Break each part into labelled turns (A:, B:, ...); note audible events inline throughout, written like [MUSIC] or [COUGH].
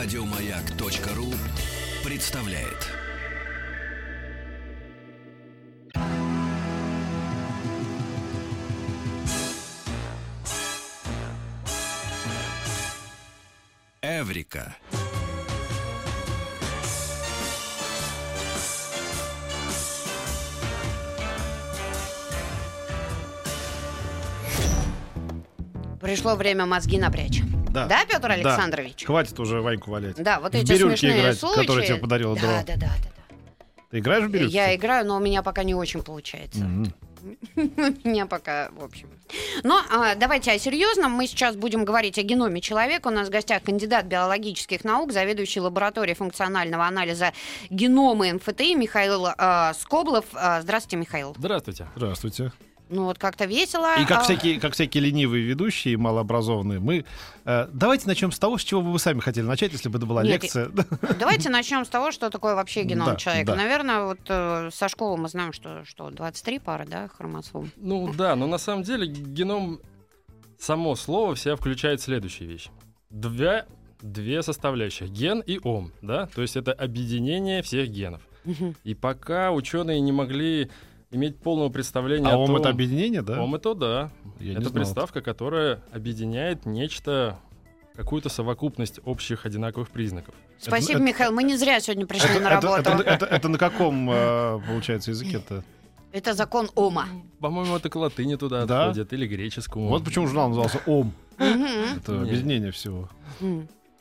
A: Радиомаяк.ру представляет. Эврика.
B: Пришло время мозги напрячь.
C: Да.
B: Да, Петр
C: Да.
B: Александрович?
C: Хватит уже Ваньку валять.
B: Да, вот
C: В
B: эти
C: бирюльки
B: смешные
C: играть,
B: случаи.
C: которые тебе подарила
B: да,
C: Дро.
B: да, да, да, да.
C: Ты играешь в бирюльки?
B: Я играю, но у меня пока не очень получается.
C: Мгм. [LAUGHS]
B: У меня пока, в общем. Но а, давайте о серьезном. Мы сейчас будем говорить о геноме человека. У нас в гостях кандидат биологических наук, заведующий лабораторией функционального анализа генома МФТИ Михаил а, Скоблов. А, здравствуйте, Михаил.
D: Здравствуйте.
C: Здравствуйте.
B: Ну вот как-то весело.
C: И как
B: А,
C: всякие, как всякие ленивые ведущие, малообразованные, мы... э, давайте начнем с того, с чего бы вы сами хотели начать, если бы это была
B: Нет,
C: лекция.
B: Давайте начнем с того, что такое вообще геном
C: Да,
B: человека.
C: да.
B: Наверное, вот э, со школы мы знаем, что, что 23 пары, да, хромосом.
D: Ну да, но на самом деле геном, само слово в себя включает следующие вещи. Две, две составляющих, ген и ом, да, то есть это объединение всех генов. И пока ученые не могли иметь полного представления
C: А
D: о
C: ом
D: том...
C: это объединение, да?
D: Ом это да.
C: Я
D: это приставка, которая объединяет нечто, какую-то совокупность общих одинаковых признаков.
B: Спасибо,
C: это-
B: Михаил. Мы не зря сегодня пришли
C: Это,
B: на
C: это-
B: работу.
C: это- это- это на каком, э, получается, языке-то?
B: Это закон Ома.
D: По-моему, это к латыни туда
C: Да?
D: отходит, или греческому.
C: Вот почему журнал назывался ОМ. Это
D: Не.
C: объединение всего.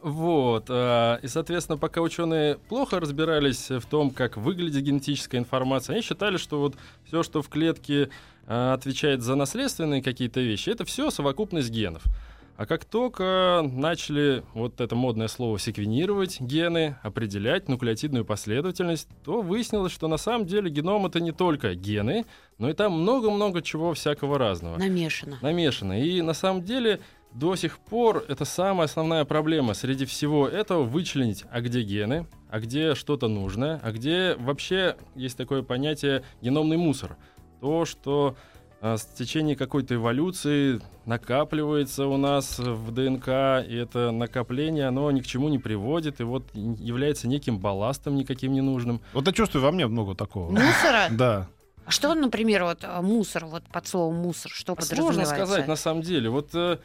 D: Вот, а, и, соответственно, пока ученые плохо разбирались в том, как выглядит генетическая информация, они считали, что вот все, что в клетке а, отвечает за наследственные какие-то вещи, это все совокупность генов. А как только начали вот это модное слово секвенировать гены, определять нуклеотидную последовательность, то выяснилось, что на самом деле геном это не только гены, но и там много-много чего всякого разного
B: Намешано.
D: намешано. И на самом деле до сих пор это самая основная проблема среди всего этого вычленить, а где гены, а где что-то нужное, а где вообще есть такое понятие геномный мусор. То, что а, с течение какой-то эволюции накапливается у нас в ДНК, и это накопление, оно ни к чему не приводит, и вот является неким балластом никаким ненужным.
C: Вот я чувствую во мне много такого.
B: Мусора? [LAUGHS]
C: Да.
B: А Что, например, вот э, мусор, вот под словом мусор, что
D: Сложно
B: подразумевается?
D: сказать на самом деле. Вот э,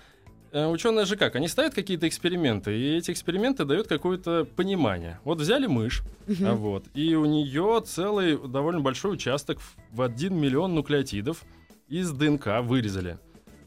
D: ученые же как? Они ставят какие-то эксперименты, и эти эксперименты дают какое-то понимание. Вот взяли мышь,
B: Мгм.
D: а вот, и у нее целый довольно большой участок в 1 миллион нуклеотидов из ДНК вырезали.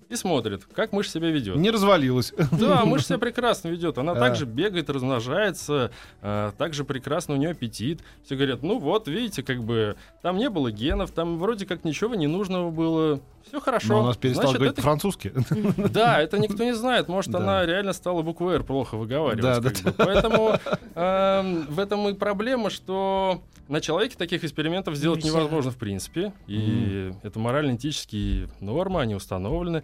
D: И смотрят, как мышь себя ведет.
C: Не развалилась.
D: Да, мышь себя прекрасно ведет. Она
C: А.
D: также бегает, размножается, а, также прекрасно у нее аппетит. Все говорят, ну вот, видите, как бы там не было генов, там вроде как ничего ненужного было. Все хорошо.
C: Но у нас перестал
D: Значит,
C: говорить
D: это
C: по-французски. [LAUGHS]
D: да, это никто не знает. Может,
C: Да.
D: она реально стала букву «Р» плохо выговаривать.
C: Да, да,
D: бы. Поэтому [LAUGHS] эм, в этом и проблема, что на человеке таких экспериментов сделать невозможно в принципе. И это морально-этические нормы, они установлены.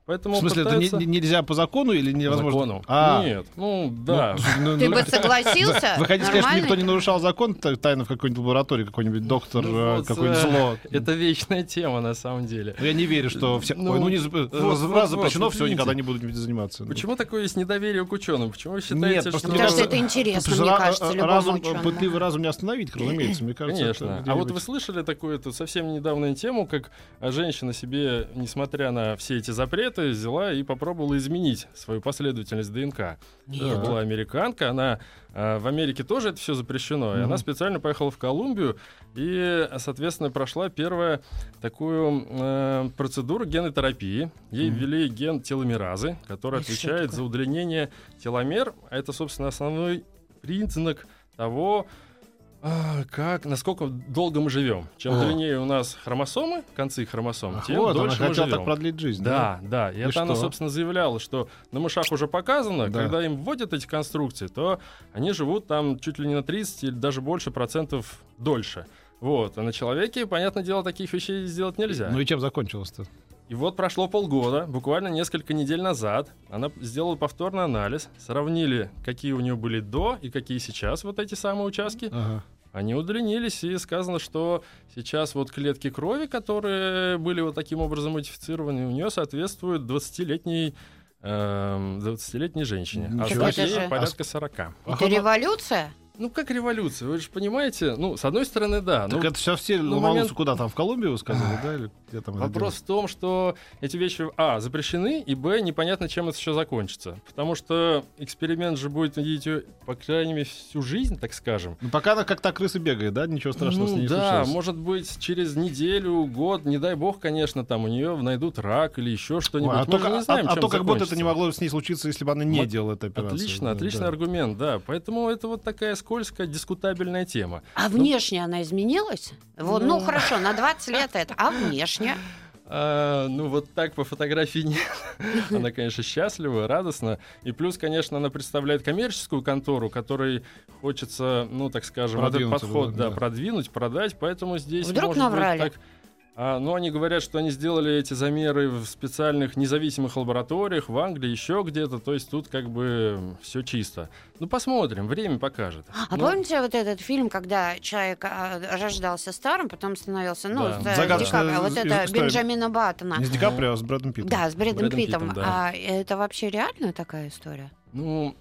D: Поэтому
C: В смысле, это не-
D: пытаются-
C: не- нельзя по закону или
D: По
C: невозможно?
D: закону.
C: А,
D: Нет, ну да.
C: ну,
B: Ты
C: ну,
B: бы [LAUGHS] согласился?
C: Вы хотите сказать, что никто не нарушал закон та- тайно в какой-нибудь лаборатории, какой-нибудь доктор,
D: Ну
C: э,
D: вот,
C: какое-нибудь
D: э,
C: зло?
D: Это вечная тема на самом деле.
C: Ну, Я не верю, что все...
D: Ну,
C: Ой, ну не
D: вот,
C: раз запрещено,
D: вот,
C: все,
D: видите.
C: никогда не буду заниматься.
D: Почему такое есть недоверие к ученым? Почему вы считаете,
C: Нет,
D: что...
C: просто
B: Потому что это интересно, мне кажется, любому
C: разум, пытливый разум не остановить, разумеется, мне кажется.
D: Конечно.
C: это
D: А вот вы слышали такую совсем недавнюю тему, как женщина себе, несмотря на все эти запреты, взяла и попробовала изменить свою последовательность ДНК.
B: Нет.
D: Это была американка, она а, в Америке тоже это все запрещено, и
C: Мгм.
D: она специально поехала в Колумбию и, соответственно, прошла первую такую э, процедуру генотерапии. Ей
C: Мгм.
D: ввели ген теломеразы, который
B: Это что
D: отвечает за удлинение теломер. А это, собственно, основной признак того, а, как, насколько долго мы живем. Чем
C: О.
D: длиннее у нас хромосомы, концы хромосом,
C: Ах,
D: тем
C: вот, она
D: дольше мы живем.
C: так продлить жизнь, да?
D: Да, да. И,
C: И
D: это она,
C: что?
D: собственно, заявляла, что на мышах уже показано,
C: Да.
D: когда им вводят эти конструкции, то они живут там чуть ли не на 30 или даже больше процентов дольше. Вот. А на человеке, понятное дело, таких вещей сделать нельзя.
C: Ну и чем закончилось-то?
D: И вот прошло полгода, буквально несколько недель назад, она сделала повторный анализ, сравнили, какие у нее были до и какие сейчас вот эти самые участки.
C: Ага.
D: Они удлинились, и сказано, что сейчас вот клетки крови, которые были вот таким образом модифицированы, у нее соответствуют 20-летней эм, 20-летней женщине, а
C: Ничего
B: себе.
D: злодея
B: Это же-
D: порядка 40.
B: Это революция?
D: Ну, как революция, вы же понимаете? Ну, с одной стороны, да.
C: Так
D: ну,
C: это сейчас все
D: ну, момент-
C: куда там, в Колумбию, вы сказали, да? Или где там это
D: Вопрос в том, что эти вещи, а, запрещены, и, б, непонятно, чем это еще закончится. Потому что эксперимент же будет, видите, по крайней мере, всю жизнь, так скажем.
C: Ну, пока она как та крыса бегает, да? Ничего страшного с
D: Ну
C: ней не
D: да,
C: случилось.
D: может быть, через неделю, год, не дай бог, конечно, там у нее найдут рак или еще что-нибудь.
C: Ой, а
D: Мы
C: то,
D: же не знаем,
C: а- а то как будто это не могло с ней случиться, если бы она не
D: Вот
C: делала эту операцию.
D: Отлично,
C: Да,
D: отличный
C: да.
D: аргумент, да. Поэтому это вот такая скользкая, дискутабельная тема.
B: А внешне она изменилась? Вот, ну,
D: Ну.
B: хорошо, на 20 лет это. А внешне? [LAUGHS]
D: А, ну, вот так по фотографии нет. [LAUGHS] Она, конечно, счастлива, радостна. И плюс, конечно, она представляет коммерческую контору, которой хочется, ну, так скажем, этот подход
C: да,
D: да,
C: да.
D: продвинуть, продать. Поэтому здесь
B: Вдруг
D: может быть
B: наврали?
D: так- А, ну, они говорят, что они сделали эти замеры в специальных независимых лабораториях в Англии, еще где-то. То есть тут как бы все чисто. Ну, посмотрим, время покажет.
B: А
D: Ну,
B: помните вот этот фильм, когда человек а, рождался старым, потом становился, ну,
D: Да.
B: с, э,
C: Загадочная
B: Ди Каприо, вот
C: из-
B: это
C: история.
B: Бенджамина Баттона.
C: Не с Ди Каприо, а с Брэдом Питтом.
B: Да, с Брэдом,
D: Брэдом
B: Питтом.
D: Питтом, да.
B: А это вообще реальная такая история?
D: Ну,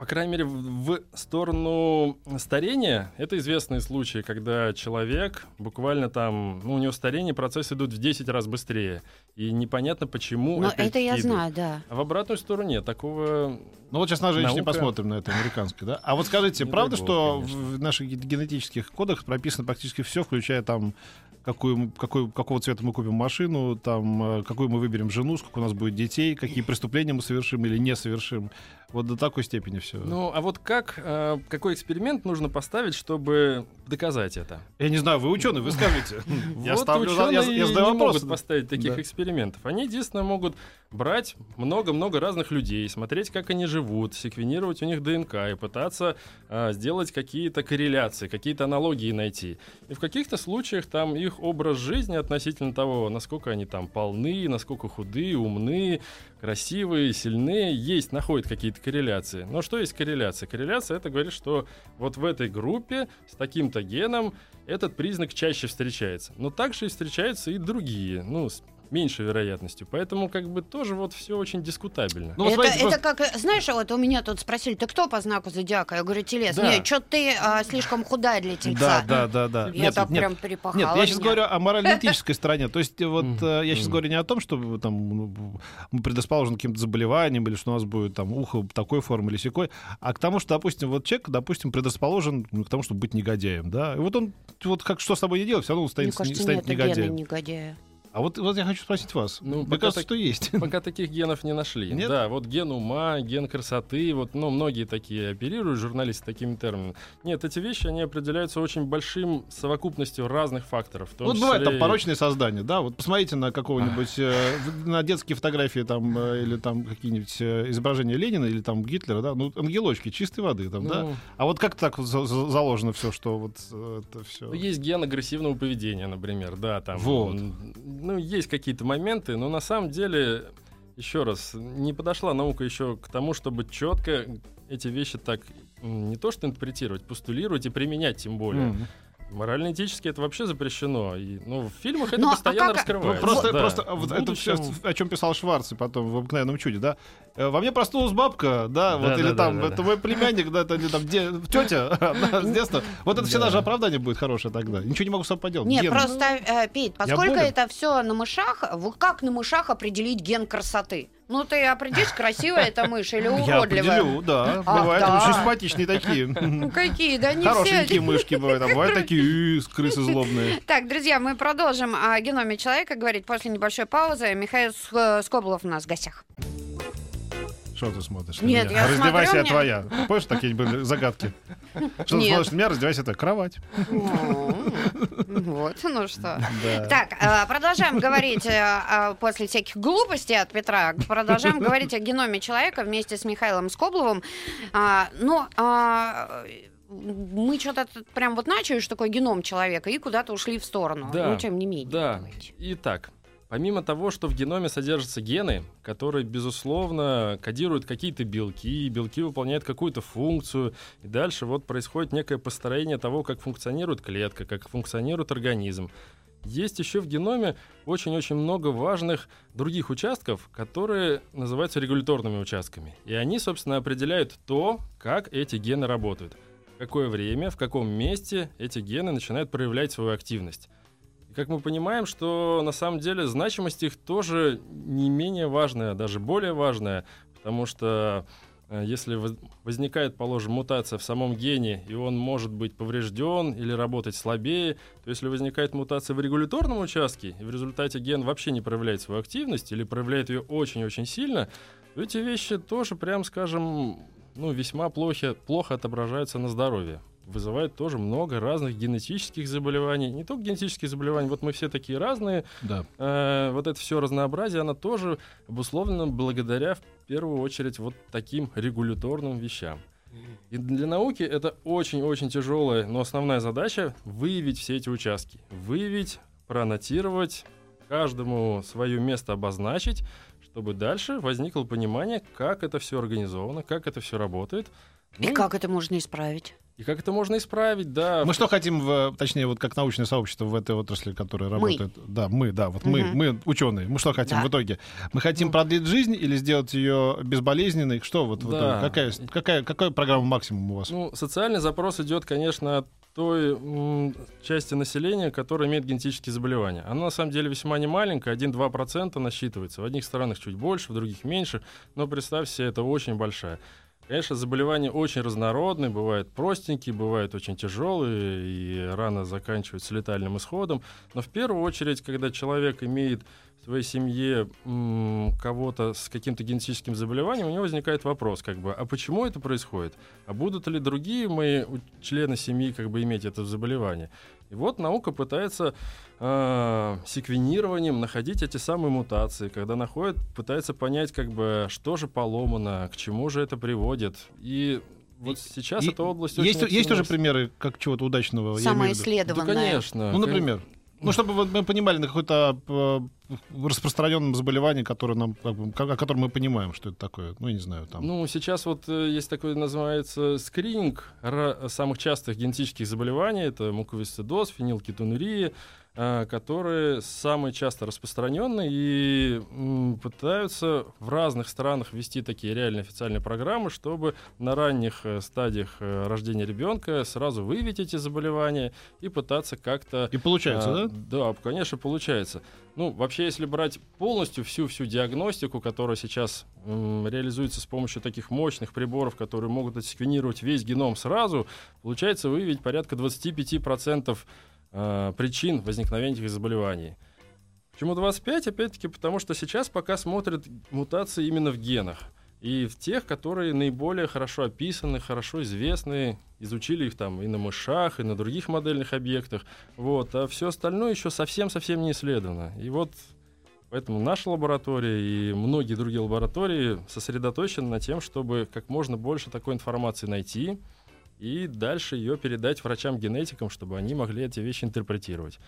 D: по крайней мере, в, сторону старения, это известные случаи, когда человек буквально там, ну, у него старение, процессы идут в 10 раз быстрее. И непонятно, почему
B: Ну,
D: это
B: это я
D: идет.
B: знаю, да.
D: А в обратную сторону нет. Такого
C: Ну вот сейчас на женщине
D: Наука.
C: посмотрим, на этой американской, да? А вот скажите,
D: Не
C: правда,
D: бог,
C: что
D: конечно.
C: в наших ге- генетических кодах прописано практически все, включая там какую, какой, какого цвета мы купим машину, там, э, какую мы выберем жену, сколько у нас будет детей, какие преступления мы совершим или не совершим. Вот до такой степени все.
D: Ну, а вот как, э, какой эксперимент нужно поставить, чтобы доказать это?
C: Я не знаю, вы ученый, вы скажите. [LAUGHS] Я ставлю, я, задаю
D: не
C: вопрос.
D: могут поставить таких экспериментов. Они единственно могут брать много-много разных людей, смотреть, как они живут, секвенировать у них ДНК и пытаться а, сделать какие-то корреляции, какие-то аналогии найти. И в каких-то случаях там их образ жизни относительно того, насколько они там полны, насколько худые, умны, красивые, сильные, есть, находят какие-то корреляции. Но что есть корреляция? Корреляция это говорит, что вот в этой группе с таким-то геном этот признак чаще встречается. Но также и встречаются и другие, ну, меньшей вероятностью. Поэтому как бы тоже вот все очень дискутабельно.
C: Ну,
B: это,
C: смотрите,
B: это
C: просто-
B: как, знаешь, вот у меня тут спросили, ты кто по знаку зодиака? Я говорю, телец.
D: Да.
B: Нет, что ты а, слишком худая для
C: Да,
B: тельца.
C: да, да, да.
B: Я
C: Нет,
B: так
C: нет,
B: прям перепахала.
C: Нет, я сейчас
B: меня.
C: говорю о морально-этической [LAUGHS] стороне. То есть, э, вот э, я сейчас говорю не о том, что там ну, мы предрасположены к каким-то заболеваниям, или что у нас будет там ухо такой формы или секой, а к тому, что, допустим, вот человек, допустим, предрасположен ну, к тому, чтобы быть негодяем, да. И вот он, вот как что с тобой не делать, все равно он
B: Мне
C: станет,
B: кажется,
C: станет
B: нет,
C: негодяем.
B: негодяя.
C: А вот, вот я хочу спросить вас.
D: Ну,
C: Мне
D: пока
C: кажется,
D: так-
C: что есть. [LAUGHS]
D: Пока таких генов не нашли.
C: Нет?
D: Да, вот ген ума, ген красоты, вот, ну, многие такие оперируют, журналисты, такими терминами. Нет, эти вещи, они определяются очень большим совокупностью разных факторов.
C: Вот бывает там
D: числе
C: порочные создания, да, вот посмотрите на какого-нибудь, э, на детские фотографии там, э, или там какие-нибудь э, изображения Ленина или там Гитлера, да, ну, ангелочки чистой воды там, да.
D: Ну,
C: А вот как так за- за- заложено все, что вот это все?
D: Ну, Есть ген агрессивного поведения, например, да, там.
C: Вот.
D: Ну, есть какие-то моменты, но на самом деле, еще раз, не подошла наука еще к тому, чтобы четко эти вещи так не то что интерпретировать, постулировать и применять тем более. Морально-этически это вообще запрещено. И, ну, в фильмах это
B: Ну, а
D: постоянно
C: Ну,
D: раскрывается.
C: просто,
D: да.
C: просто а, вот это всё, о чем писал Шварц и потом в обыкновенном чуде, да. Э, Во мне проснулась бабка, да,
D: Да,
C: вот
D: да,
C: или
D: да,
C: там
D: да,
C: это
D: да.
C: мой племянник, да, это или там де- тетя [LAUGHS] да, с детства. Вот это всегда
D: Да.
C: же оправдание будет хорошее тогда. Ничего не могу с собой поделать.
B: Нет,
C: Ген.
B: просто, э, Петь, поскольку это все на мышах, вот как на мышах определить ген красоты? Ну, ты определишь, красивая эта мышь или
C: Я
B: уродливая?
C: определю, да.
B: Ах,
C: Бывают
B: да.
C: очень симпатичные такие.
B: Ну, какие, да не
C: Хорошенькие
B: все.
C: мышки бывают, а [LAUGHS] бывают такие «Ы, крысы злобные.
B: Так, друзья, мы продолжим о геноме человека говорить после небольшой паузы. Михаил э, Скоблов у нас в гостях.
C: Что ты смотришь? на
B: Нет,
C: меня?
B: я
C: Раздевайся,
B: смотрю,
C: я
B: мне-
C: твоя. Помнишь, такие были загадки? Что ты смотришь на меня, раздевайся, это кровать.
B: Вот, ну что.
C: Да.
B: Так, э, продолжаем говорить э, после всяких глупостей от Петра. Продолжаем говорить о геноме человека вместе с Михаилом Скобловым. А, Ну, а, мы что-то прям вот начали, что такое геном человека, и куда-то ушли в сторону.
D: Да,
B: Ну, тем не менее.
D: Да.
B: давайте.
D: Итак, помимо того, что в геноме содержатся гены, которые, безусловно, кодируют какие-то белки, белки выполняют какую-то функцию, и дальше вот происходит некое построение того, как функционирует клетка, как функционирует организм. есть еще в геноме очень-очень много важных других участков, которые называются регуляторными участками. И они, собственно, определяют то, как эти гены работают. В какое время, в каком месте эти гены начинают проявлять свою активность. Как мы понимаем, что на самом деле значимость их тоже не менее важная, даже более важная, потому что Э, если возникает, положим, мутация в самом гене, и он может быть поврежден или работать слабее, то если возникает мутация в регуляторном участке, и в результате ген вообще не проявляет свою активность или проявляет ее очень-очень сильно, то эти вещи тоже, прям скажем, ну, весьма плохи, плохо отображаются на здоровье вызывает тоже много разных генетических заболеваний. Не только генетические заболевания, вот мы все такие разные.
C: Да.
D: Э, вот это все разнообразие, оно тоже обусловлено благодаря, в первую очередь, вот таким регуляторным вещам. И для науки это очень-очень тяжелая, но основная задача — выявить все эти участки. Выявить, проаннотировать, каждому свое место обозначить, чтобы дальше возникло понимание, как это все организовано, как это все работает.
B: И ну, как это можно исправить?
D: И как это можно исправить, да.
C: Мы что хотим, в, точнее, вот как научное сообщество в этой отрасли, которая работает. Мы. Да, мы, да, вот угу. мы, мы ученые. Мы что хотим да. в итоге? Мы хотим ну. продлить жизнь или сделать ее безболезненной? Что вот, да. вот какая, какая, какая программа максимум у вас?
D: Ну, социальный запрос идет, конечно, от той м, части населения, которая имеет генетические заболевания. Она на самом деле весьма не маленькая, 1-2% насчитывается. В одних странах чуть больше, в других меньше, но представьте себе, это очень большая. Конечно, заболевания очень разнородные, бывают простенькие, бывают очень тяжелые и рано заканчиваются летальным исходом. Но в первую очередь, когда человек имеет в своей семье кого-то с каким-то генетическим заболеванием, у него возникает вопрос, как бы, а почему это происходит? А будут ли другие мои члены семьи как бы иметь это заболевание? И вот наука пытается э, секвенированием находить эти самые мутации, когда находит, пытается понять, как бы, что же поломано, к чему же это приводит. И вот сейчас и, эта область
C: есть, очень есть тоже примеры как чего-то удачного.
B: Самоисследованное.
D: Да, конечно.
C: Ну, например. Ну, чтобы мы понимали на какой-то э, распространенном заболевании, которое нам, как бы, о котором мы понимаем, что это такое. Ну, я не знаю, там.
D: Ну, сейчас вот э, есть такой, называется, скрининг самых частых генетических заболеваний. Это муковисцидоз, фенилкетонурия, а, которые самые часто распространенные и пытаются в разных странах ввести такие реальные официальные программы, чтобы на ранних э, стадиях э, рождения ребенка сразу выявить эти заболевания и пытаться как-то...
C: И получается, а,
D: да? Да, конечно, получается. Ну, вообще, если брать полностью всю-всю диагностику, которая сейчас м, реализуется с помощью таких мощных приборов, которые могут отсеквенировать весь геном сразу, получается выявить порядка 25% э, причин возникновения этих заболеваний. Почему 25? Опять-таки потому, что сейчас пока смотрят мутации именно в генах. И в тех, которые наиболее хорошо описаны, хорошо известны, изучили их там и на мышах, и на других модельных объектах. Вот. А все остальное еще совсем-совсем не исследовано. И вот Поэтому наша лаборатория и многие другие лаборатории сосредоточены на тем, чтобы как можно больше такой информации найти, и дальше ее передать врачам-генетикам, чтобы они могли эти вещи интерпретировать.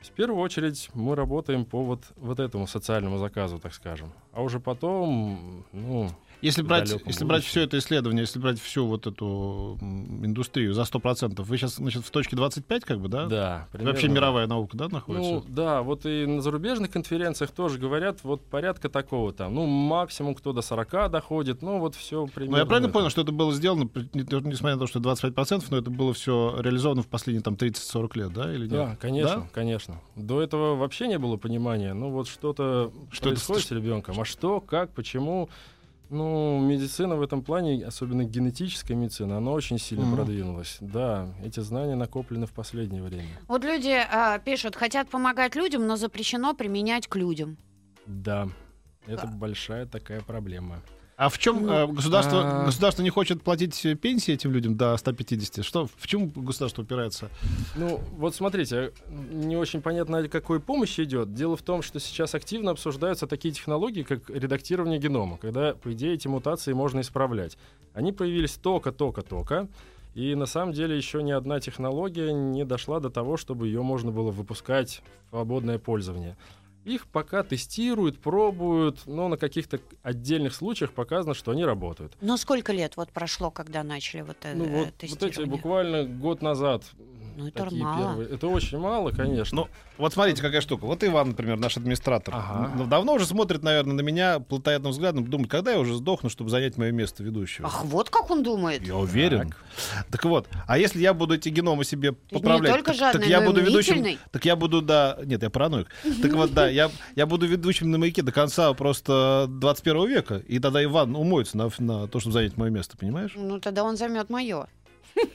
D: В первую очередь мы работаем по вот, вот этому социальному заказу, так скажем. А уже потом, ну,
C: если брать, если брать все это исследование, если брать всю вот эту индустрию за 100%, вы сейчас значит, в точке 25, как бы, да?
D: Да.
C: Примерно. Вообще мировая наука, да, находится?
D: Ну, да, вот и на зарубежных конференциях тоже говорят, вот порядка такого там, ну, максимум кто до 40 доходит, ну, вот все примерно.
C: Ну, я правильно это. понял, что это было сделано, несмотря на то, что 25%, но это было все реализовано в последние там 30-40 лет, да, или нет?
D: Да, конечно, да? конечно. До этого вообще не было понимания, ну, вот что-то что происходит это... с ребенком, а что, как, почему... Ну, медицина в этом плане, особенно генетическая медицина, она очень сильно mm-hmm. продвинулась. Да, эти знания накоплены в последнее время.
B: Вот люди а, пишут, хотят помогать людям, но запрещено применять к людям.
D: Да, это а. большая такая проблема.
C: А в чем ну, э, государство, а... государство не хочет платить пенсии этим людям до 150? Что, в чем государство упирается?
D: Ну, вот смотрите, не очень понятно, о какой помощи идет. Дело в том, что сейчас активно обсуждаются такие технологии, как редактирование генома, когда, по идее, эти мутации можно исправлять. Они появились только-только-только. И на самом деле еще ни одна технология не дошла до того, чтобы ее можно было выпускать в свободное пользование. Их пока тестируют, пробуют, но на каких-то отдельных случаях показано, что они работают.
B: Но сколько лет вот прошло, когда начали вот это
D: ну, вот, вот эти буквально год назад
B: Ну, это
D: Такие
B: мало.
D: первые. Это очень мало, конечно.
C: Ну, вот смотрите, какая штука. Вот Иван, например, наш администратор,
D: Ага.
C: м, давно уже смотрит, наверное, на меня плотоядным взглядом, думает, когда я уже сдохну, чтобы занять мое место ведущего.
B: Ах, вот как он думает.
C: Я уверен. Так. вот, а если я буду эти геномы себе
B: не
C: поправлять,
B: только
C: так,
B: жадный,
C: так я
B: но
C: буду ведущим, так я буду, да, нет, я параноик. [LAUGHS] Так вот, да, я, я буду ведущим на маяке до конца просто 21 века, и тогда Иван умоется на, на то, чтобы занять мое место, понимаешь?
B: Ну, тогда он займет мое.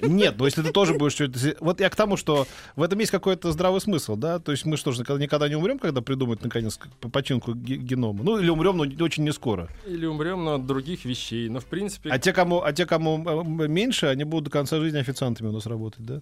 C: Нет, но если ты тоже будешь что-то... Вот я к тому, что в этом есть какой-то здравый смысл, да? То есть мы что же, никогда, не умрем, когда придумают, наконец, починку ге- генома? Ну, или умрем, но не- очень не скоро.
D: Или умрем но от других вещей. Но в принципе,
C: А те, кому, а те, кому э, меньше, они будут до конца жизни официантами у нас работать, да?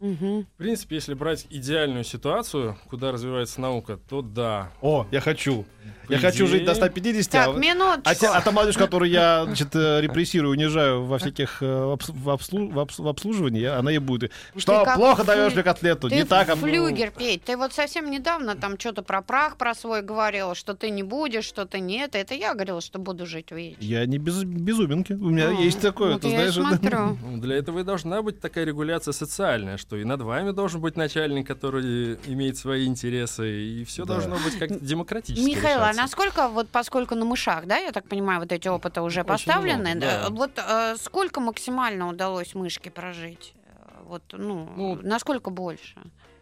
B: Мгм.
D: в принципе, если брать идеальную ситуацию, куда развивается наука, то да.
C: О, я хочу.
D: По
C: я хочу жить до
D: идее-
C: 150,
B: Так,
C: а,
B: минуточку.
C: а, те- а та молодежь, которую я значит, э, репрессирую, унижаю во всяких э, обс- в, обслу- в обс- в обслуживании, я- она ей будет. Что, плохо
B: флю-
C: даешь мне котлету?
B: Ты
C: не так, а...
B: флюгер, Петь, ты вот совсем недавно там что-то про прах про свой говорила, что ты не будешь, что ты нет. Это я говорила, что буду жить вечно.
C: Я не без, безуминки. У меня
B: А,
C: есть такое,
B: вот
C: ты знаешь.
B: смотрю.
D: Ну, Для этого и должна быть такая регуляция социальная, что и над вами должен быть начальник, который имеет свои интересы, и все
C: Да.
D: должно быть как демократически
B: Михаил, а
D: решаться.
B: насколько, вот поскольку на мышах, да, я так понимаю, вот эти опыты уже
D: Очень
B: поставлены,
D: много,
B: да,
D: да.
B: вот э, сколько максимально удалось мышке прожить? Э, Вот, ну,
D: Ну,
B: насколько больше?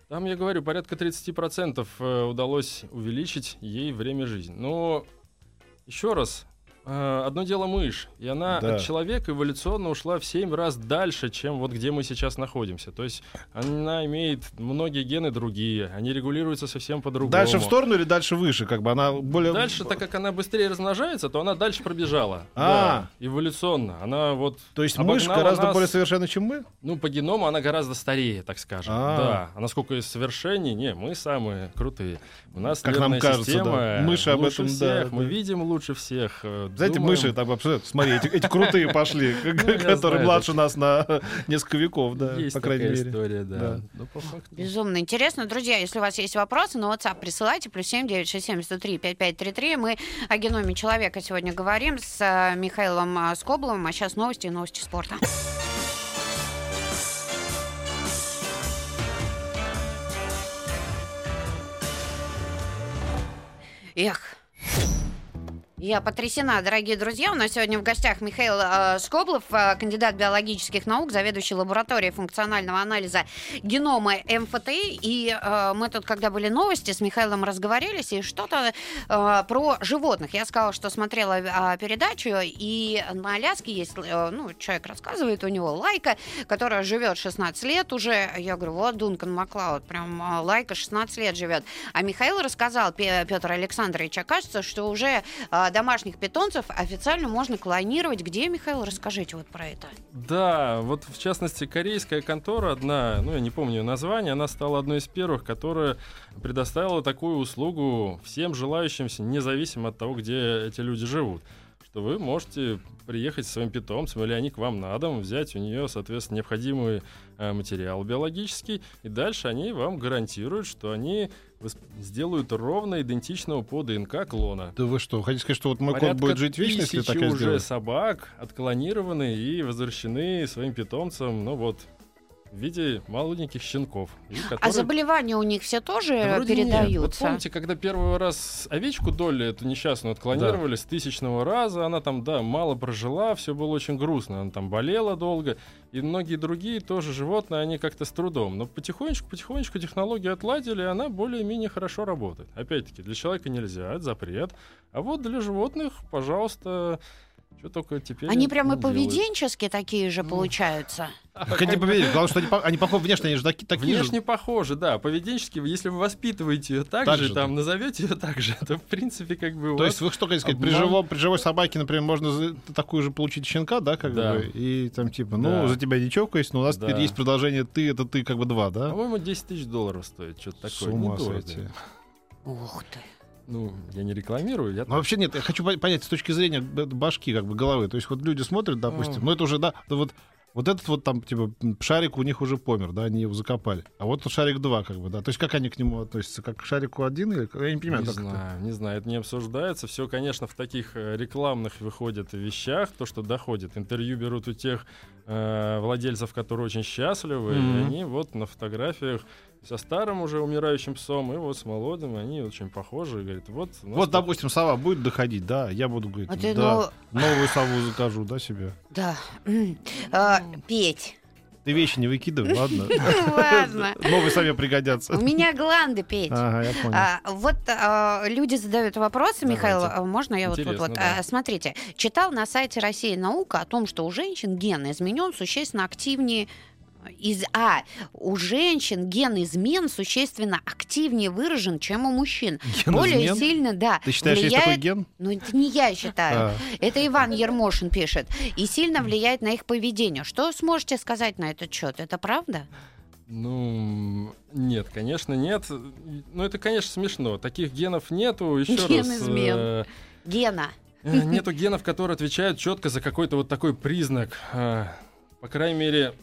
D: Там, я говорю, порядка 30% э, удалось увеличить ей время жизни. Но еще раз, э, одно дело мышь, и она
C: Да.
D: от человека эволюционно ушла в 7 раз дальше, чем вот где мы сейчас находимся. То есть она имеет многие гены другие, они регулируются совсем по-другому.
C: Дальше в сторону или дальше выше? Как бы она более...
D: Дальше, так как она быстрее размножается, то она дальше пробежала.
C: А.
D: Да, эволюционно. Она вот,
C: То есть мышь гораздо
D: нас.
C: более совершенна, чем мы?
D: ну, по геному она гораздо старее, так скажем.
C: А.
D: Да. А насколько из совершенней, не, мы самые крутые. У нас
C: Как нам кажется,
D: система
C: да. Мыши об этом, да,
D: всех, мы
C: да.
D: видим лучше всех.
C: Знаете,
D: думаем.
C: мыши там абсолютно... Смотри, эти, эти крутые пошли, [LAUGHS]
D: я
C: которые младше нас на [LAUGHS] несколько веков, да, по крайней мере.
D: история, да. Ну.
B: Безумно интересно. Друзья, если у вас есть вопросы, на WhatsApp присылайте. Плюс семь девять шесть семь сто три пять пять три три. Мы о геноме человека сегодня говорим с э, Михаилом э, Скобловым. А сейчас новости и новости спорта. Эх, я потрясена, дорогие друзья. У нас сегодня в гостях Михаил э, Скоблов, э, кандидат биологических наук, заведующий лабораторией функционального анализа генома МФТИ. И э, мы тут, когда были новости, с Михаилом разговорились, и что-то э, про животных. Я сказала, что смотрела э, передачу, и на Аляске есть, э, ну, человек рассказывает, у него лайка, которая живет 16 лет уже. Я говорю, вот Дункан Маклауд, прям э, лайка 16 лет живет. А Михаил рассказал, Петр Александрович, окажется, что уже э, домашних питомцев официально можно клонировать. Где, Михаил, расскажите вот про это.
D: Да, вот в частности корейская контора одна, ну я не помню ее название, она стала одной из первых, которая предоставила такую услугу всем желающимся, независимо от того, где эти люди живут. Что вы можете приехать со своим питомцем, или они к вам на дом, взять у нее, соответственно, необходимый э, материал биологический, и дальше они вам гарантируют, что они сделают ровно идентичного по ДНК клона.
C: Да вы что, хотите сказать, что вот мой кот
D: Порядка
C: будет жить вечно, если
D: тысячи
C: такая
D: уже
C: сделать?
D: собак отклонированы и возвращены своим питомцам, ну вот, в виде маленьких щенков. и
B: А
D: которые-
B: заболевания у них все тоже
D: Да вроде нет. Вот
B: передаются?
D: помните, когда первый раз овечку Долли, эту несчастную, отклонировали с тысячного раза, она там, да, мало прожила, все было очень грустно, она там болела долго, и многие другие тоже животные, они как-то с трудом. Но потихонечку-потихонечку технологии отладили, и она более-менее хорошо работает. Опять-таки, для человека нельзя, это запрет, а вот для животных, пожалуйста, что только теперь
B: Они прямо
D: делают.
B: поведенчески такие же
D: Ну,
B: получаются.
C: Как они победили? Главное, что они, по- они похожи внешне, они же таки- такие
D: Внешне
C: же.
D: похоже, да. Поведенчески, если вы воспитываете ее так,
C: Так
D: же,
C: же,
D: там, назовете ее так же, то, в принципе, как бы
C: То есть вы что хотите сказать, при,
D: обман.
C: живом, при живой собаке, например, можно такую же получить щенка, да, как
D: Да.
C: бы, и там типа, ну,
D: Да.
C: за тебя не чокаюсь, но у нас
D: Да.
C: теперь есть продолжение ты, это ты, как бы два, да?
D: По-моему, 10 тысяч долларов стоит, что-то
C: С
D: такое.
C: ума сойти.
B: Ух ты.
D: Ну, я не рекламирую, я...
C: Ну, вообще нет, я хочу по- понять с точки зрения башки, как бы головы. То есть вот люди смотрят, допустим,
D: А.
C: ну это уже, да, вот Вот этот вот там, типа, шарик у них уже помер, да, они его закопали. А вот шарик 2, как бы, да. То есть как они к нему относятся? Как к шарику один или... как- Я не понимаю,
D: не
C: как это.
D: знаю, не знаю, это не обсуждается. Все, конечно, в таких э, рекламных выходит вещах, то, что доходит. Интервью берут у тех э, владельцев, которые очень счастливы,
C: Мгм.
D: и они вот на фотографиях со старым уже умирающим псом, и вот с молодым, они очень похожи. И говорят, вот...
C: Вот,
D: так-
C: допустим, сова будет доходить, да, я буду говорить,
B: А ты,
C: да, новую сову закажу, да, себе.
B: Да. [CLEARS THROAT] А, Петь.
C: Ты вещи не выкидывай, ладно? [LAUGHS]
B: Ладно.
C: Новые сове пригодятся.
B: У меня гланды, Петь.
C: Ага, я понял.
B: А, вот а, люди задают вопросы, Михаил,
D: Давайте.
B: а можно я вот вот вот
D: да.
B: а, смотрите, читал на сайте России наука о том, что у женщин ген изменен существенно активнее из а у женщин ген измен существенно активнее выражен, чем у мужчин.
C: Ген
B: Более
C: измен?
B: сильно, да,
C: Ты считаешь, есть такой
B: влияет.
C: ген?
B: Ну это не я считаю.
C: А.
B: Это Иван Ермошин пишет. И сильно влияет на их поведение. Что сможете сказать на этот счет? Это правда?
D: Ну, нет, конечно, нет. Ну, это, конечно, смешно. Таких генов нету. Еще
B: Ген
D: раз.
B: измен.
D: э,
B: Гена.
D: Э, Нету генов, которые отвечают четко за какой-то вот такой признак. Э, По крайней мере,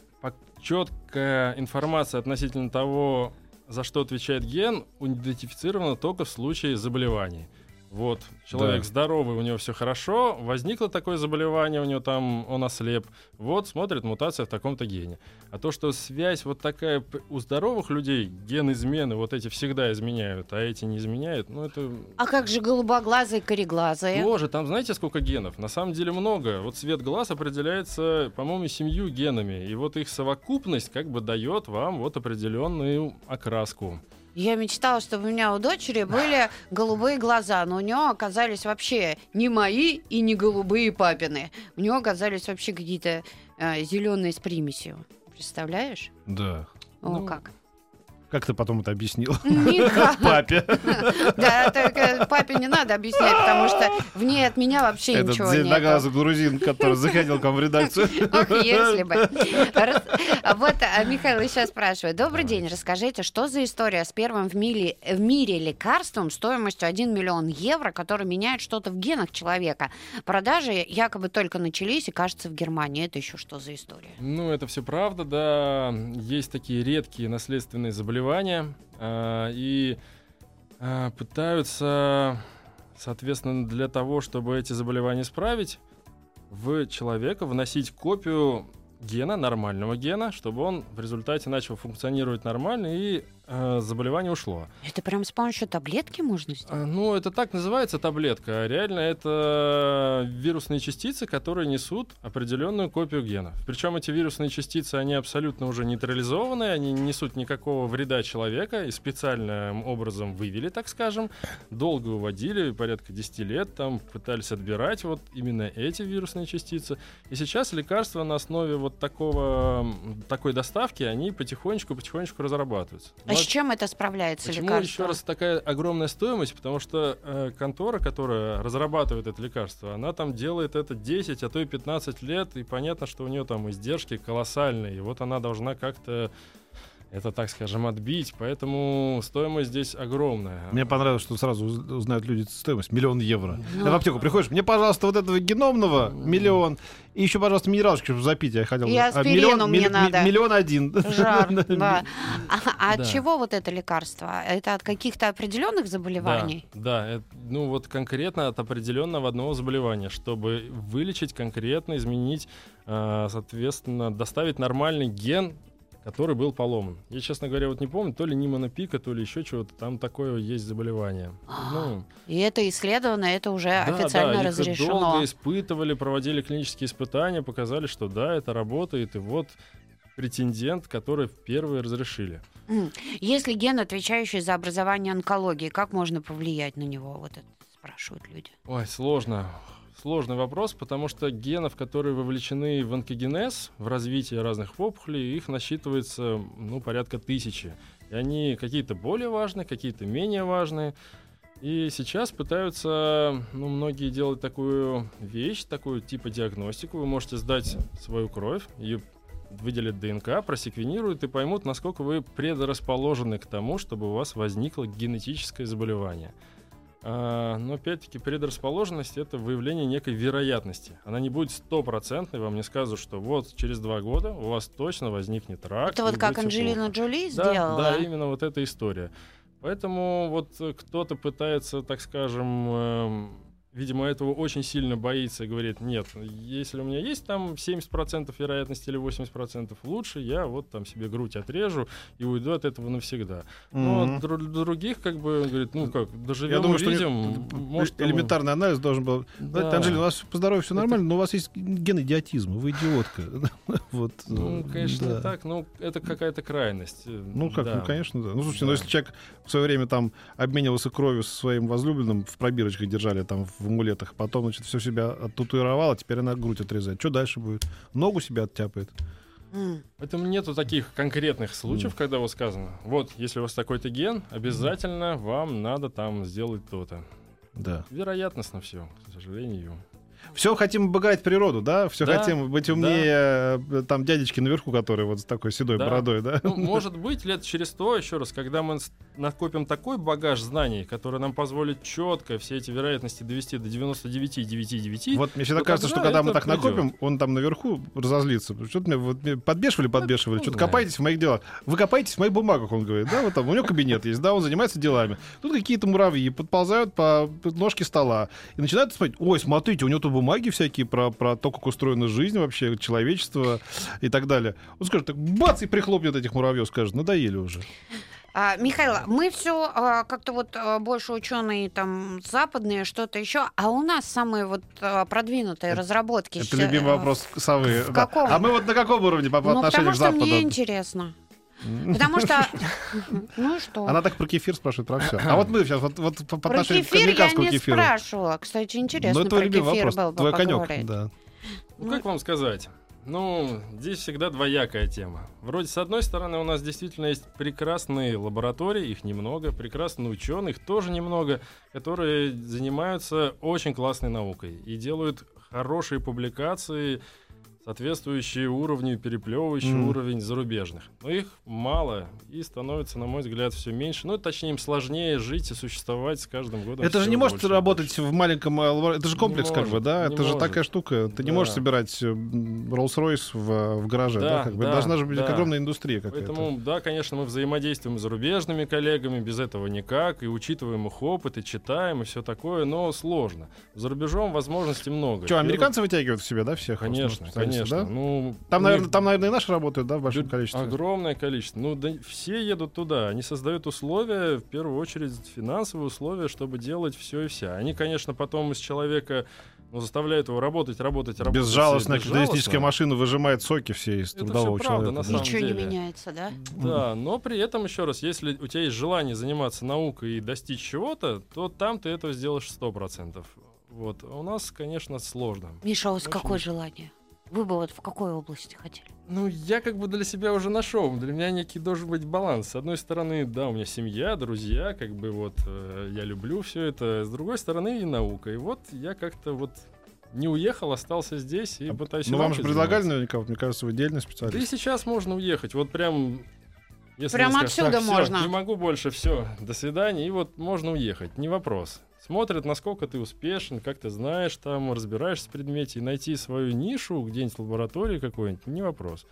D: четкая информация относительно того, за что отвечает ген, идентифицирована только в случае заболеваний. Вот, человек
C: Да.
D: здоровый, у него все хорошо, возникло такое заболевание, у него там он ослеп. Вот, смотрит мутация в таком-то гене. А то, что связь вот такая у здоровых людей, ген измены, вот эти всегда изменяют, а эти не изменяют, ну это
B: А как же голубоглазые, кореглазые?
D: Тоже, там знаете, сколько генов? На самом деле много. Вот цвет глаз определяется, по-моему, семью генами. И вот их совокупность как бы дает вам вот определенную окраску.
B: Я мечтала, чтобы у меня у дочери были голубые глаза, но у нее оказались вообще не мои и не голубые папины. У нее оказались вообще какие-то зеленые с примесью. Представляешь?
C: Да.
B: О,
D: Ну,
B: как.
C: Как ты потом это объяснил?
B: Никак. [LAUGHS]
C: Папе.
B: Да, только папе не надо объяснять, потому что в ней от меня вообще
C: Этот
B: ничего нет.
C: зеленоглазый грузин, который заходил к вам в редакцию.
B: Ох, если бы. А Вот а, Михаил еще спрашивает. Добрый день, расскажите, что за история с первым в мире, в мире лекарством стоимостью 1 миллион евро, который меняет что-то в генах человека? Продажи якобы только начались, и кажется, в Германии. Это еще что за история?
D: Ну, это все правда, да. Есть такие редкие наследственные заболевания. а, И пытаются, соответственно, для того, чтобы эти заболевания исправить, в человека вносить копию гена, нормального гена, чтобы он в результате начал функционировать нормально и э, заболевание ушло.
B: Это прям с помощью таблетки можно сделать?
D: А, Ну, это так называется таблетка. Реально это вирусные частицы, которые несут определенную копию гена. Причем эти вирусные частицы, они абсолютно уже нейтрализованы, они не несут никакого вреда человека и специальным образом вывели, так скажем. Долго уводили, порядка 10 лет, там пытались отбирать вот именно эти вирусные частицы. И сейчас лекарства на основе вот такого, такой доставки, они потихонечку-потихонечку разрабатываются.
B: А
D: Но
B: с чем это справляется
D: Почему
B: лекарство?
D: еще раз такая огромная стоимость? Потому что э, контора, которая разрабатывает это лекарство, она там делает это 10, а то и 15 лет, и понятно, что у нее там издержки колоссальные. И вот она должна как-то это, так скажем, отбить, поэтому стоимость здесь огромная.
C: Мне понравилось, что сразу уз- узнают люди стоимость. Миллион евро.
B: Ну.
C: Ты в аптеку приходишь, мне, пожалуйста, вот этого геномного миллион. И еще, пожалуйста, минералочки, чтобы запить. Я хотел.
B: И
C: А,
B: аспирину мне
C: ми- ми-
B: надо.
C: Миллион один.
B: Жар, [LAUGHS] да. А, а от
D: Да.
B: чего вот это лекарство? Это от каких-то определенных заболеваний?
D: Да, да, это, ну вот конкретно от определенного одного заболевания, чтобы вылечить конкретно, изменить, э, соответственно, доставить нормальный ген, который был поломан. Я, честно говоря, вот не помню, то ли нимонопика, то ли еще чего-то, там такое есть заболевание. Ну,
B: И это исследовано, это уже
D: да,
B: официально
D: да, их
B: разрешено.
D: долго испытывали, проводили клинические испытания, показали, что да, это работает, и вот претендент, который первые разрешили.
B: Если ген, отвечающий за образование онкологии, как можно повлиять на него? Вот это спрашивают люди.
D: Ой, сложно. Сложный вопрос, потому что генов, которые вовлечены в онкогенез, в развитие разных опухолей, их насчитывается ну, порядка тысячи. И они какие-то более важные, какие-то менее важные. И сейчас пытаются, ну, многие делать такую вещь, такую типа диагностику. Вы можете сдать свою кровь, ее выделят ДНК, просеквенируют и поймут, насколько вы предрасположены к тому, чтобы у вас возникло генетическое заболевание. А, но опять-таки предрасположенность это выявление некой вероятности. Она не будет стопроцентной, вам не скажут, что вот через два года у вас точно возникнет рак.
B: Это вот как Анджелина
D: плохо.
B: Джоли
D: Да,
B: сделала.
D: да, именно вот эта история. Поэтому вот кто-то пытается, так скажем, эм, видимо, этого очень сильно боится и говорит, нет, если у меня есть там 70% вероятности или 80%, лучше я вот там себе грудь отрежу и уйду от этого навсегда. Но дру- других как бы говорит, ну как, доживем,
C: Я думаю, что
D: увидим.
C: них
D: может, там-
C: элементарный анализ должен был.
D: Да.
C: Анжелина, у вас по здоровью все нормально, но у вас есть ген идиотизма, вы идиотка. [LAUGHS] Вот.
D: Ну, конечно,
C: да.
D: так, но это какая-то крайность. э,
C: Ну, как,
D: да.
C: ну, конечно, да. Ну, слушайте,
D: Да.
C: ну, если человек в свое время там обменивался кровью со своим возлюбленным, в пробирочках держали там в амулетах, потом, значит, все себя оттатуировал, а теперь она грудь отрезает. Что дальше будет? Ногу себя оттяпает.
D: Поэтому нету таких конкретных случаев, когда вот сказано, вот, если у вас такой-то ген, обязательно вам надо там сделать то-то.
C: Да.
D: Вероятностно все, к сожалению.
C: Все хотим обыграть природу, да? Все
D: Да,
C: хотим быть умнее э, там дядечки наверху, которые вот с такой седой
D: Да.
C: бородой, да?
D: Ну, [LAUGHS] может быть, лет через сто, еще раз, когда мы накопим такой багаж знаний, который нам позволит четко все эти вероятности довести до 99,99,
C: Вот мне всегда кажется, что когда мы так
D: придёт.
C: накопим, он там наверху разозлится. Что-то мне, вот, мне подбешивали, подбешивали,
D: ну,
C: что-то
D: знаю.
C: копаетесь в моих делах. Вы копаетесь в моих бумагах, он говорит. Да, вот там у него кабинет есть, да, он занимается делами. Тут какие-то муравьи подползают по ножке стола и начинают смотреть, ой, смотрите, у него тут бумаги всякие про, про то, как устроена жизнь вообще, человечество и так далее. Он скажет, так бац, и прихлопнет этих муравьев, скажет, надоели уже.
B: А, Михаил, мы все как-то вот а, больше ученые там западные, что-то еще, а у нас самые вот а, продвинутые разработки.
C: Это любимый
B: э,
C: вопрос совы.
B: в
C: да.
B: каком?
C: А мы вот на каком уровне по, по
B: Ну,
C: отношению
B: потому
C: к
B: что
C: Западу?
B: мне интересно. Потому что... [LAUGHS] Ну и что?
C: Она так про кефир спрашивает, про все. А вот мы сейчас вот, вот по, отношению к
B: кефир я
C: американскому
B: не
C: кефиру.
B: спрашивала. Кстати, интересно
C: Ну, это
B: про кефир
C: вопрос,
B: было бы
C: твой конек. Да.
D: Ну, как вам сказать? Ну, здесь всегда двоякая тема. Вроде, с одной стороны, у нас действительно есть прекрасные лаборатории, их немного, прекрасные ученые, их тоже немного, которые занимаются очень классной наукой и делают хорошие публикации, соответствующие уровню, переплевывающие
C: Мгм.
D: уровень зарубежных. Но их мало и становится, на мой взгляд, все меньше. Ну, точнее, им сложнее жить и существовать с каждым годом.
C: Это же не может
D: больше
C: работать в маленьком Это же
D: Не
C: комплекс, как бы,
D: может,
C: да?
D: не
C: Это же
D: может.
C: такая штука. Ты не
D: Да.
C: можешь собирать э, Rolls-Royce в, в гараже, да?
D: Да,
C: как бы.
D: да,
C: Должна же быть
D: да.
C: огромная индустрия какая-то.
D: Поэтому, да, конечно, мы взаимодействуем с зарубежными коллегами, без этого никак, и учитываем их опыт, и читаем, и все такое, но сложно. За рубежом возможностей много.
C: Что,
D: Первый-
C: американцы вытягивают в себя, да, всех?
D: Конечно,
C: специалистов,
D: конечно.
C: да?
D: Ну,
C: Там, наверное,
D: них
C: там, наверное, и наши работают, да, в большом
D: бю-
C: количестве.
D: Огромное количество. Ну, да, все едут туда. Они создают условия, в первую очередь, финансовые условия, чтобы делать все и вся. Они, конечно, потом из человека ну, заставляют его работать, работать, работать.
C: Безжалостная капиталистическая машина выжимает соки все из
D: Это
C: трудового
D: всё правда,
C: человека.
D: на самом
B: Ничего не
D: деле.
B: меняется, да?
D: Да, но при этом, еще раз, если у тебя есть желание заниматься наукой и достичь чего-то, то там ты этого сделаешь 100%. Вот. А у нас, конечно, сложно.
B: Миша, а у вас
D: Очень.
B: какое желание? Вы бы вот в какой области хотели?
D: Ну, я как бы для себя уже нашел. Для меня некий должен быть баланс. С одной стороны, да, у меня семья, друзья, как бы вот э, я люблю все это. С другой стороны, и наука. И вот я как-то вот не уехал, остался здесь и пытаюсь
C: Ну, вам же предлагали
D: заниматься.
C: наверняка, вот, мне кажется, вы отдельный
D: Да и
C: специалист.
D: сейчас можно уехать. Вот прям... Если
B: Прям
D: мне скажут,
B: отсюда
D: «Так,
B: можно».
D: Не могу больше, все, до свидания. И вот можно уехать, не вопрос. Смотрят, насколько ты успешен, как ты знаешь, там разбираешься в предмете, и найти свою нишу где-нибудь в лаборатории какой-нибудь, не вопрос.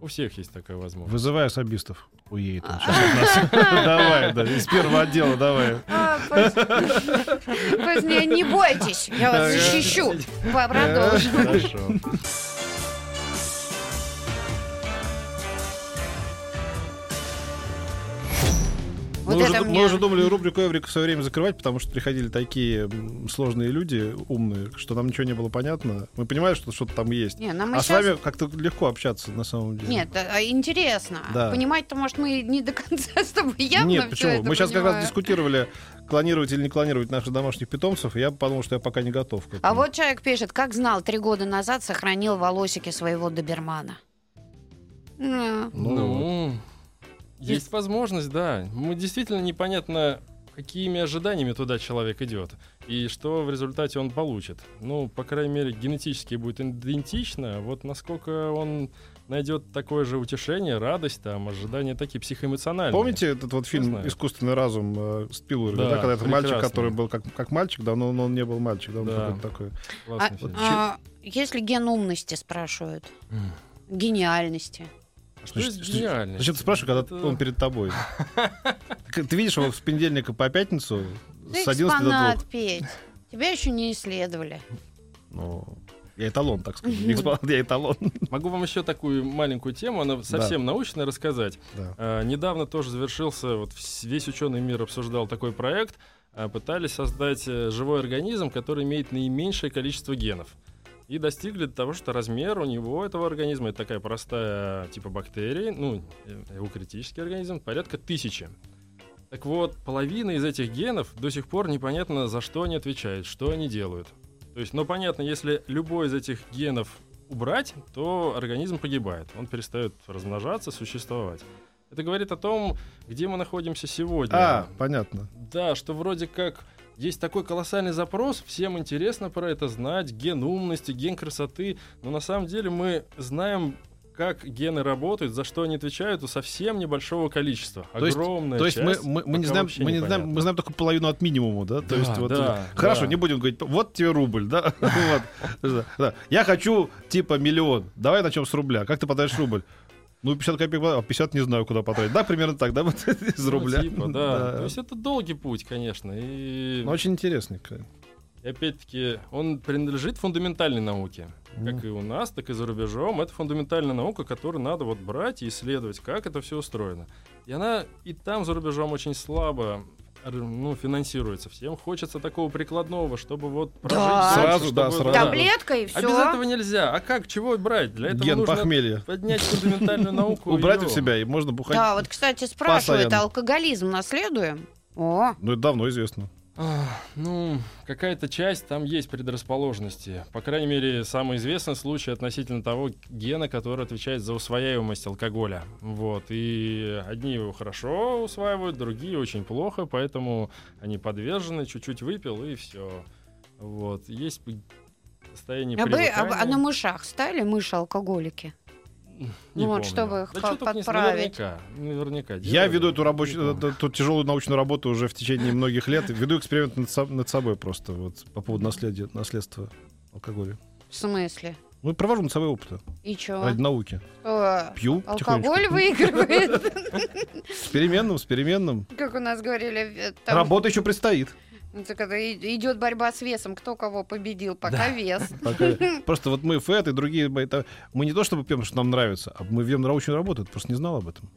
D: У всех есть такая возможность.
C: Вызывай особистов. Уедет он сейчас от нас. [LAUGHS] Давай, да, из первого отдела давай.
B: А, [LAUGHS] Позднее, не бойтесь, я вас защищу. Продолжим.
D: Хорошо.
B: Вот
C: мы, уже,
B: мне-
C: мы уже думали рубрику Эврика в свое время закрывать, потому что приходили такие сложные люди, умные, что нам ничего не было понятно. Мы понимаем, что что-то там есть.
B: Не, ну
C: а
B: щас-
C: с вами как-то легко общаться на самом деле.
B: Нет, а, интересно.
C: Да.
B: Понимать-то, может, мы не до конца с тобой явно
C: Нет, почему?
B: это
C: Мы сейчас как раз дискутировали, клонировать или не клонировать наших домашних питомцев, и я подумал, что я пока не готов.
B: А вот человек пишет, как знал, три года назад сохранил волосики своего добермана. Ну,
C: Ну,
D: Ну, есть возможность, да. Мы действительно непонятно, какими ожиданиями туда человек идет и что в результате он получит. Ну, по крайней мере, генетически будет идентично. Вот насколько он найдет такое же утешение, радость, там, ожидания такие психоэмоциональные.
C: Помните этот вот фильм. «Искусственный разум» э, Спилберга, да,
D: Да,
C: когда этот мальчик, который был как, как мальчик, да, но он, он не был мальчик, да, он
D: Да.
C: какой-то такой.
D: Классный
B: А,
D: фильм.
B: а, если ген умности спрашивают, гениальности.
D: Что есть
C: Значит,
D: гениальность?
C: Зачем ты спрашиваешь, когда
D: Это-
C: он перед тобой? Ты видишь его с понедельника по пятницу с 11 до 2?
B: экспонат, Петь. Тебя еще не исследовали.
C: Ну, я эталон, так сказать. Я эталон.
D: Могу вам еще такую маленькую тему, она совсем научная, рассказать.
C: Да.
D: А, недавно тоже завершился, вот весь ученый мир обсуждал такой проект. а, пытались создать э, живой организм, который имеет наименьшее количество генов. И достигли того, что размер у него, этого организма, это такая простая типа бактерии, ну, э, эукариотический организм, порядка тысячи. Так вот, половина из этих генов до сих пор непонятно, за что они отвечают, что они делают. То есть, ну, понятно, если любой из этих генов убрать, то организм погибает. Он перестает размножаться, существовать. Это говорит о том, где мы находимся сегодня.
C: А, понятно.
D: Да, что вроде как есть такой колоссальный запрос, всем интересно про это знать, ген умности, ген красоты, но на самом деле мы знаем, как гены работают, за что они отвечают у совсем небольшого количества.
C: То есть-
D: Огромная
C: То есть мы,
D: часть
C: мы, мы не знаем, мы не знаем, мы знаем только половину от минимума, да? То
D: Да,
C: есть вот
D: да,
C: хорошо,
D: да.
C: не будем говорить, вот тебе рубль, да? [LAUGHS] Вот. Да. Я хочу типа миллион. Давай начнем с рубля. Как ты потратишь рубль? Ну, 50 копеек, а 50 не знаю, куда потратить. Да, примерно так, да, вот [LAUGHS] из
D: Ну,
C: рубля.
D: типа, да. То есть это долгий путь, конечно. И,
C: Но очень интересный. конечно.
D: и опять-таки он принадлежит фундаментальной науке. Как и у нас, так и за рубежом. Это фундаментальная наука, которую надо вот брать и исследовать, как это все устроено. И она и там за рубежом очень слабо ну, финансируется. Всем хочется такого прикладного, чтобы вот прожить
B: Да.
D: дальше,
C: Сразу, да,
D: чтобы-
C: сразу.
B: Таблетка и
D: А без этого
B: все.
D: нельзя. А как? Чего брать? Для этого
C: Ген
D: нужно
C: похмелья.
D: поднять фундаментальную науку.
C: Убрать у себя, и можно бухать.
B: Да, вот, кстати, спрашивают, алкоголизм наследуем? О,
C: Ну, это давно известно.
D: Ну, какая-то часть там есть предрасположенности. По крайней мере, самый известный случай относительно того гена, который отвечает за усвояемость алкоголя. Вот. И одни его хорошо усваивают, другие очень плохо, поэтому они подвержены, чуть-чуть выпил и все. Вот. Есть состояние
B: а, вы, а, а на мышах стали мыши-алкоголики?
D: Не
B: ну вот,
D: помню.
B: чтобы их
D: Да
B: подправить.
D: Наверняка. Наверняка.
C: Я веду эту рабочую, эту, эту тяжелую научную работу уже в течение многих лет. Веду эксперимент над, со- над собой просто вот по поводу наследия, наследства алкоголя.
B: В смысле?
C: Ну, провожу над собой опыты
B: И чё?
C: ради науки.
B: Что,
C: Пью
B: Алкоголь
C: потихонечку.
B: выигрывает?
C: С переменным, с переменным.
B: Как у нас говорили, э, там,
C: Работа еще предстоит.
B: Ну, так это идет борьба с весом, кто кого победил, пока вес. [LAUGHS]
C: Пока- Просто вот мы, ФЭТ и другие, мы, не то чтобы пьем, что нам нравится, а мы ведем научную работу, ты просто не знал об этом.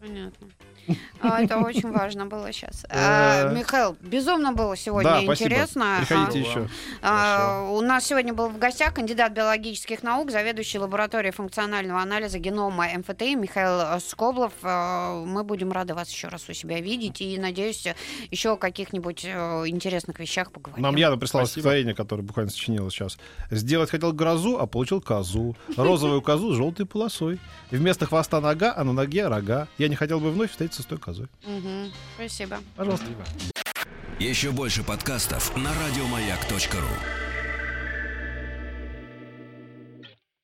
B: Понятно. А, это очень важно было сейчас.
C: Э,
B: Михаил, безумно было сегодня
C: Да,
B: интересно.
C: Приходите
D: А,
C: еще.
B: А, у нас сегодня был в гостях кандидат биологических наук, заведующий лабораторией функционального анализа генома МФТИ Михаил э, Скоблов. А, Мы будем рады вас еще раз у себя видеть и, надеюсь, еще о каких-нибудь э, интересных вещах поговорим.
C: Нам Яна прислала
D: Спасибо.
C: стихотворение, которое буквально сочинила сейчас. Сделать хотел грозу, а получил козу. Розовую козу с желтой полосой. Вместо хвоста нога, а на ноге рога. Я не хотел бы вновь встретиться с той козой.
B: Мгм. Спасибо.
C: Пожалуйста.
D: Спасибо.
A: Еще больше подкастов на радиомаяк.ру.